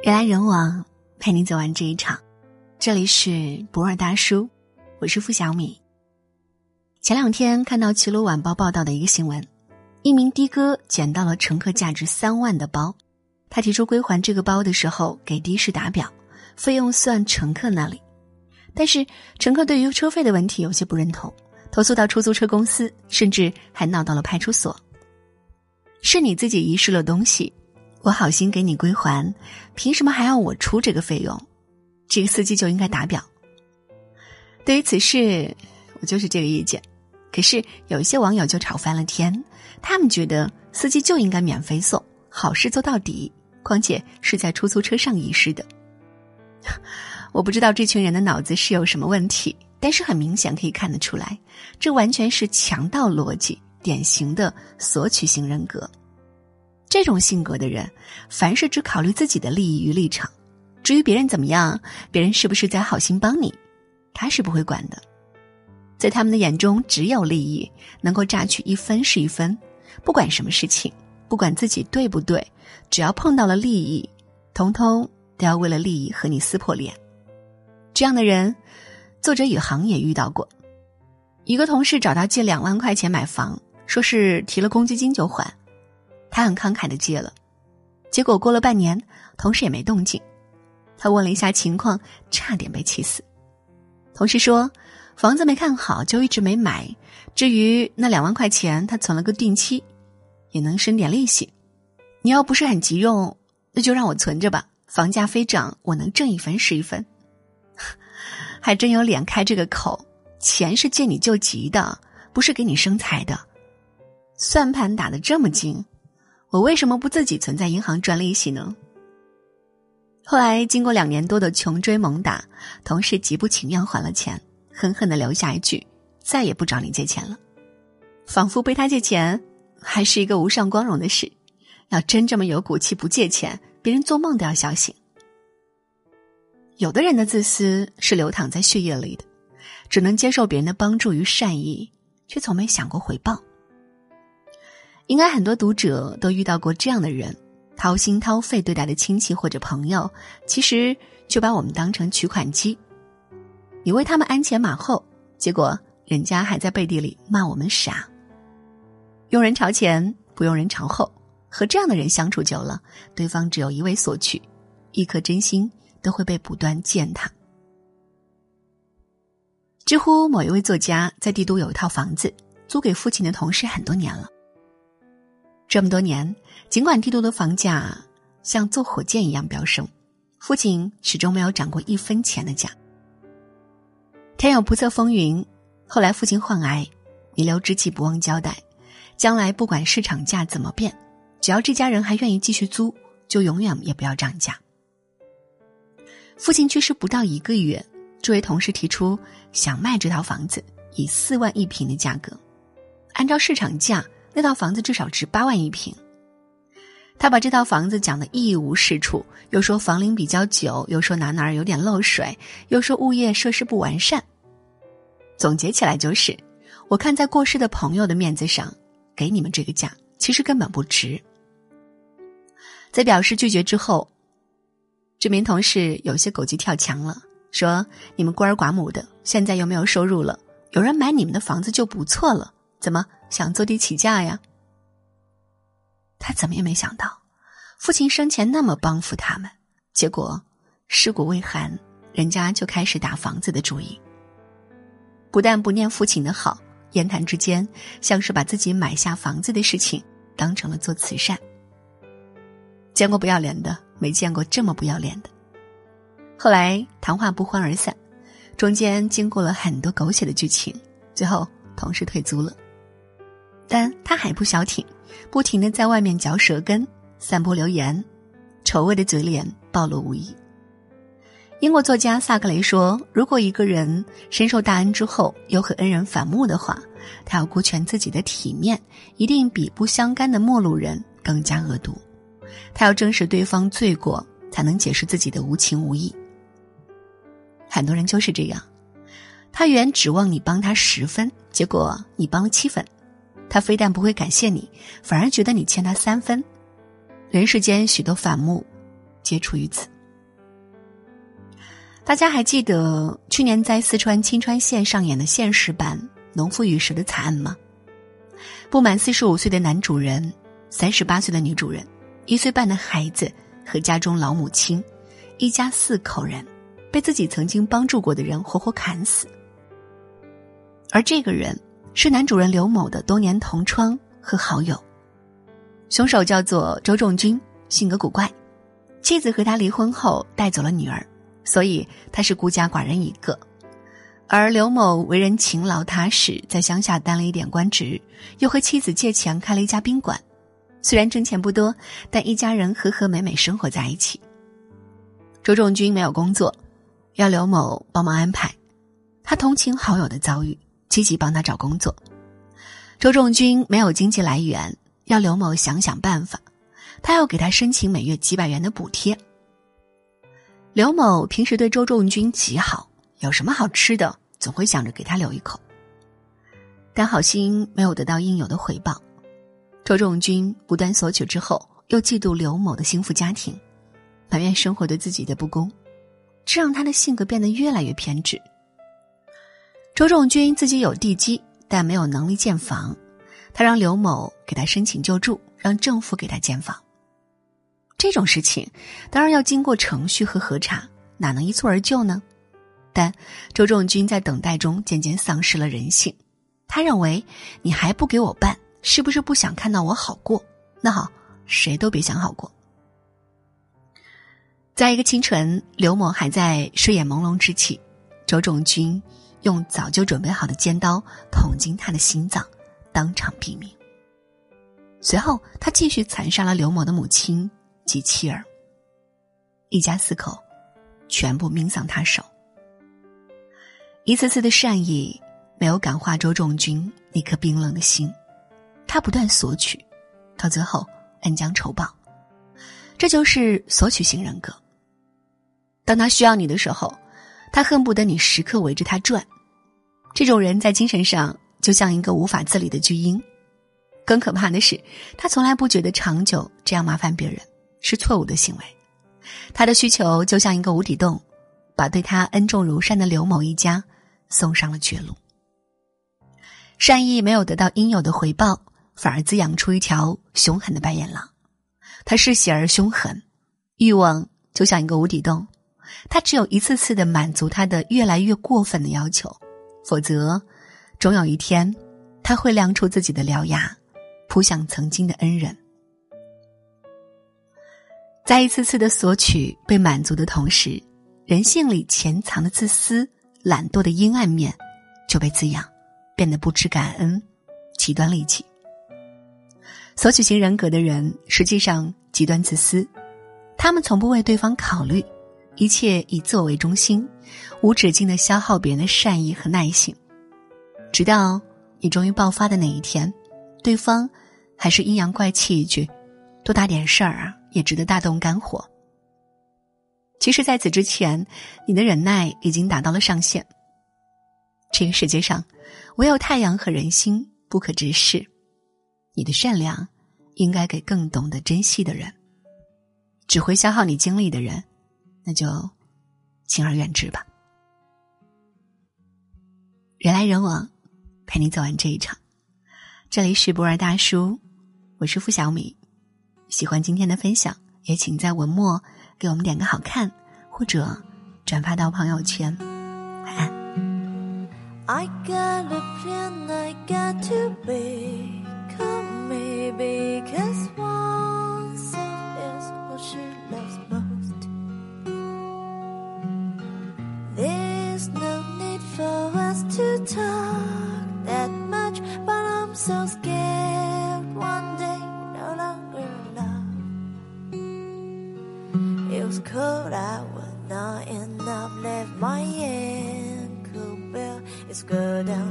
人来人往，陪你走完这一场。这里是博尔大叔，我是付小米。前两天看到《齐鲁晚报》报道的一个新闻，一名的哥捡到了乘客价值三万的包，他提出归还这个包的时候，给的士打表，费用算乘客那里。但是乘客对于车费的问题有些不认同，投诉到出租车公司，甚至还闹到了派出所。是你自己遗失了东西。我好心给你归还，凭什么还要我出这个费用？这个司机就应该打表。对于此事，我就是这个意见。可是有一些网友就吵翻了天，他们觉得司机就应该免费送，好事做到底。况且是在出租车上遗失的。我不知道这群人的脑子是有什么问题，但是很明显可以看得出来，这完全是强盗逻辑，典型的索取型人格。这种性格的人，凡事只考虑自己的利益与立场，至于别人怎么样，别人是不是在好心帮你，他是不会管的。在他们的眼中，只有利益能够榨取一分是一分，不管什么事情，不管自己对不对，只要碰到了利益，通通都要为了利益和你撕破脸。这样的人，作者宇航也遇到过。一个同事找他借两万块钱买房，说是提了公积金就还。他很慷慨的借了，结果过了半年，同事也没动静。他问了一下情况，差点被气死。同事说，房子没看好，就一直没买。至于那两万块钱，他存了个定期，也能省点利息。你要不是很急用，那就让我存着吧。房价飞涨，我能挣一分是一分。还真有脸开这个口，钱是借你救急的，不是给你生财的。算盘打得这么精。我为什么不自己存在银行赚利息呢？后来经过两年多的穷追猛打，同事极不情愿还了钱，狠狠的留下一句：“再也不找你借钱了。”仿佛被他借钱还是一个无上光荣的事。要真这么有骨气不借钱，别人做梦都要笑醒。有的人的自私是流淌在血液里的，只能接受别人的帮助与善意，却从没想过回报。应该很多读者都遇到过这样的人，掏心掏肺对待的亲戚或者朋友，其实就把我们当成取款机。你为他们鞍前马后，结果人家还在背地里骂我们傻。用人朝前，不用人朝后，和这样的人相处久了，对方只有一味索取，一颗真心都会被不断践踏。知乎某一位作家在帝都有一套房子，租给父亲的同事很多年了。这么多年，尽管帝都的房价像坐火箭一样飙升，父亲始终没有涨过一分钱的价。天有不测风云，后来父亲患癌，弥留之际不忘交代，将来不管市场价怎么变，只要这家人还愿意继续租，就永远也不要涨价。父亲去世不到一个月，这位同事提出想卖这套房子，以四万一平的价格，按照市场价。那套房子至少值八万一平。他把这套房子讲的一无是处，又说房龄比较久，又说哪哪儿有点漏水，又说物业设施不完善。总结起来就是，我看在过世的朋友的面子上，给你们这个价，其实根本不值。在表示拒绝之后，这名同事有些狗急跳墙了，说：“你们孤儿寡母的，现在又没有收入了，有人买你们的房子就不错了，怎么？”想坐地起价呀？他怎么也没想到，父亲生前那么帮扶他们，结果尸骨未寒，人家就开始打房子的主意。不但不念父亲的好，言谈之间像是把自己买下房子的事情当成了做慈善。见过不要脸的，没见过这么不要脸的。后来谈话不欢而散，中间经过了很多狗血的剧情，最后同事退租了。但他还不消停，不停的在外面嚼舌根、散播流言，丑恶的嘴脸暴露无遗。英国作家萨克雷说：“如果一个人深受大恩之后又和恩人反目的话，他要顾全自己的体面，一定比不相干的陌路人更加恶毒。他要证实对方罪过，才能解释自己的无情无义。”很多人就是这样，他原指望你帮他十分，结果你帮了七分。他非但不会感谢你，反而觉得你欠他三分。人世间许多反目，皆出于此。大家还记得去年在四川青川县上演的现实版《农妇与蛇》的惨案吗？不满四十五岁的男主人，三十八岁的女主人，一岁半的孩子和家中老母亲，一家四口人，被自己曾经帮助过的人活活砍死。而这个人是男主人刘某的多年同窗和好友。凶手叫做周仲军，性格古怪，妻子和他离婚后带走了女儿。所以他是孤家寡人一个，而刘某为人勤劳踏实，在乡下当了一点官职，又和妻子借钱开了一家宾馆。虽然挣钱不多，但一家人和和美美生活在一起。周仲军没有工作，要刘某帮忙安排。他同情好友的遭遇，积极帮他找工作。周仲军没有经济来源，要刘某想想办法。他要给他申请每月几百元的补贴。刘某平时对周仲军极好，有什么好吃的，总会想着给他留一口。但好心没有得到应有的回报，周仲军不断索取之后，又嫉妒刘某的幸福家庭，埋怨生活对自己的不公，这让他的性格变得越来越偏执。周仲军自己有地基，但没有能力建房，他让刘某给他申请救助，让政府给他建房。这种事情当然要经过程序和核查，哪能一蹴而就呢？但周仲军在等待中渐渐丧失了人性。他认为你还不给我办，是不是不想看到我好过？那好，谁都别想好过。在一个清晨，刘某还在睡眼朦胧之际，周仲军用早就准备好的尖刀捅进他的心脏，当场毙命。随后，他继续残杀了刘某的母亲。及妻儿，一家四口，全部命丧他手。一次次的善意没有感化周仲军那颗冰冷的心，他不断索取，到最后恩将仇报，这就是索取型人格。当他需要你的时候，他恨不得你时刻围着他转。这种人在精神上就像一个无法自理的巨婴。更可怕的是，他从来不觉得长久这样麻烦别人。是错误的行为，他的需求就像一个无底洞，把对他恩重如山的刘某一家送上了绝路。善意没有得到应有的回报，反而滋养出一条凶狠的白眼狼。他嗜血而凶狠，欲望就像一个无底洞，他只有一次次的满足他的越来越过分的要求，否则，总有一天，他会亮出自己的獠牙，扑向曾经的恩人。在一次次的索取被满足的同时，人性里潜藏的自私、懒惰的阴暗面就被滋养，变得不知感恩、极端戾气。索取型人格的人实际上极端自私，他们从不为对方考虑，一切以自我为中心，无止境的消耗别人的善意和耐性，直到你终于爆发的那一天，对方还是阴阳怪气一句：“多大点事儿啊！”也值得大动肝火。其实，在此之前，你的忍耐已经达到了上限。这个世界上，唯有太阳和人心不可直视。你的善良，应该给更懂得珍惜的人。只会消耗你精力的人，那就敬而远之吧。人来人往，陪你走完这一场。这里是博尔大叔，我是付小米。喜欢今天的分享，也请在文末给我们点个好看，或者转发到朋友圈。晚安。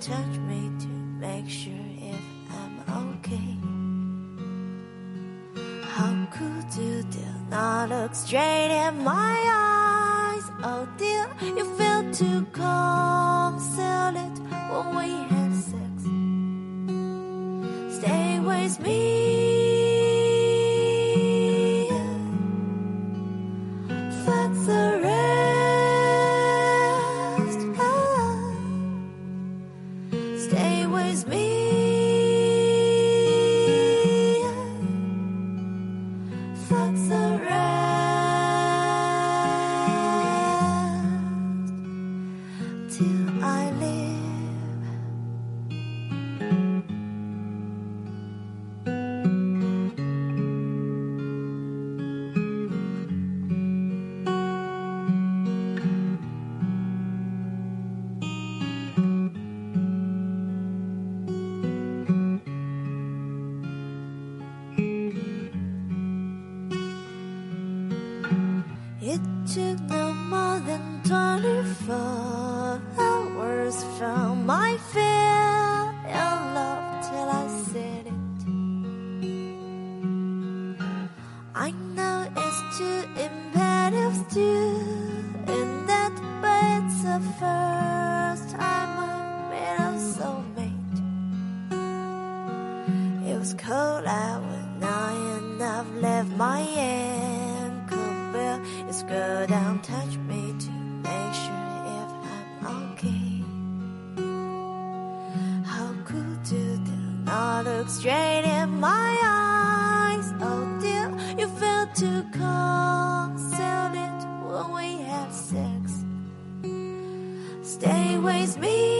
Touch me to make sure if I'm okay. How could you dare not look straight in my eyes? Oh dear, you feel too it when we had sex. Stay with me. Hours from my fear and love till I said it. I know it's too imperative to in that, but it's the first time I've met a soulmate. It was cold out when I and I've left my ankle bell. It's go down, look straight in my eyes? Oh dear, you felt too concealed it when we had sex. Stay with me.